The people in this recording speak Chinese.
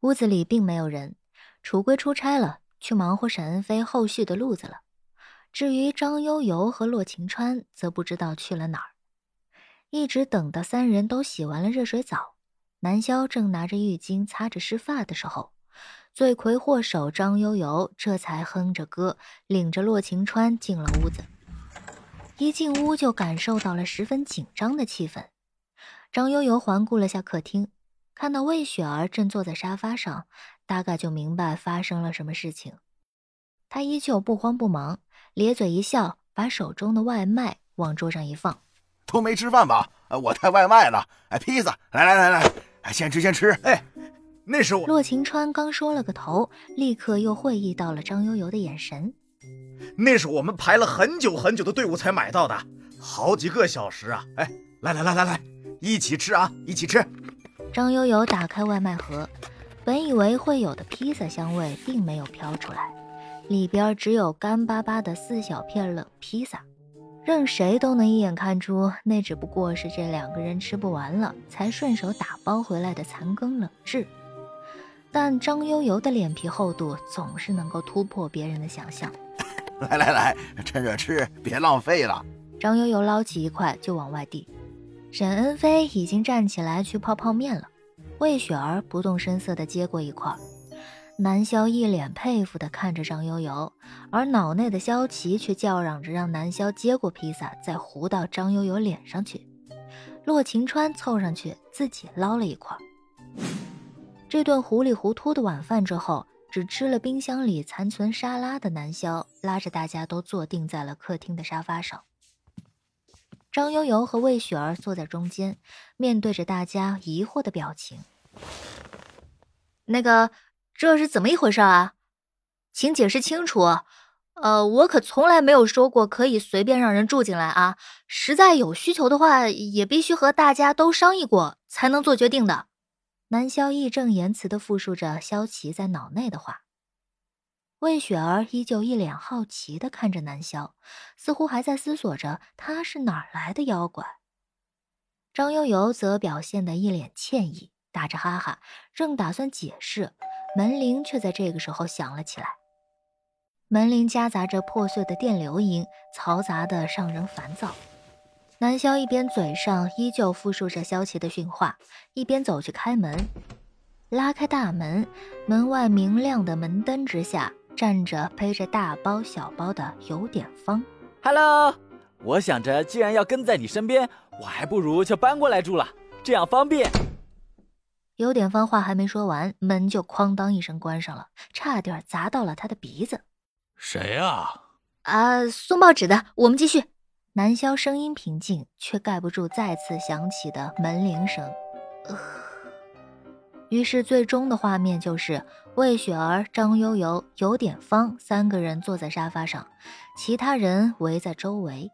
屋子里并没有人，楚归出差了，去忙活沈恩飞后续的路子了。至于张悠悠和洛晴川，则不知道去了哪儿。一直等到三人都洗完了热水澡，南萧正拿着浴巾擦着湿发的时候，罪魁祸首张悠悠这才哼着歌，领着洛晴川进了屋子。一进屋就感受到了十分紧张的气氛。张悠悠环顾了下客厅。看到魏雪儿正坐在沙发上，大概就明白发生了什么事情。他依旧不慌不忙，咧嘴一笑，把手中的外卖往桌上一放：“都没吃饭吧？我带外卖了。哎，披萨，来来来来，哎，先吃先吃。哎，那是我。”洛晴川刚说了个头，立刻又会意到了张悠悠的眼神。那是我们排了很久很久的队伍才买到的，好几个小时啊！哎，来来来来来，一起吃啊，一起吃。张悠悠打开外卖盒，本以为会有的披萨香味并没有飘出来，里边只有干巴巴的四小片冷披萨，任谁都能一眼看出那只不过是这两个人吃不完了才顺手打包回来的残羹冷炙。但张悠悠的脸皮厚度总是能够突破别人的想象。来来来，趁热吃，别浪费了。张悠悠捞起一块就往外递。沈恩飞已经站起来去泡泡面了，魏雪儿不动声色地接过一块。南萧一脸佩服地看着张悠悠，而脑内的萧琪却叫嚷着让南萧接过披萨，再糊到张悠悠脸上去。洛晴川凑上去自己捞了一块。这顿糊里糊涂的晚饭之后，只吃了冰箱里残存沙拉的南萧拉着大家都坐定在了客厅的沙发上。张悠悠和魏雪儿坐在中间，面对着大家疑惑的表情。那个，这是怎么一回事啊？请解释清楚。呃，我可从来没有说过可以随便让人住进来啊！实在有需求的话，也必须和大家都商议过才能做决定的。南萧义正言辞的复述着萧琪在脑内的话。魏雪儿依旧一脸好奇的看着南萧，似乎还在思索着他是哪儿来的妖怪。张悠悠则表现得一脸歉意，打着哈哈，正打算解释，门铃却在这个时候响了起来。门铃夹杂着破碎的电流音，嘈杂的让人烦躁。南萧一边嘴上依旧复述着萧琪的训话，一边走去开门。拉开大门，门外明亮的门灯之下。站着背着大包小包的有点方，Hello，我想着既然要跟在你身边，我还不如就搬过来住了，这样方便。有点方话还没说完，门就哐当一声关上了，差点砸到了他的鼻子。谁啊？啊，送报纸的。我们继续。南萧声音平静，却盖不住再次响起的门铃声。于是，最终的画面就是魏雪儿、张悠悠、尤点芳三个人坐在沙发上，其他人围在周围。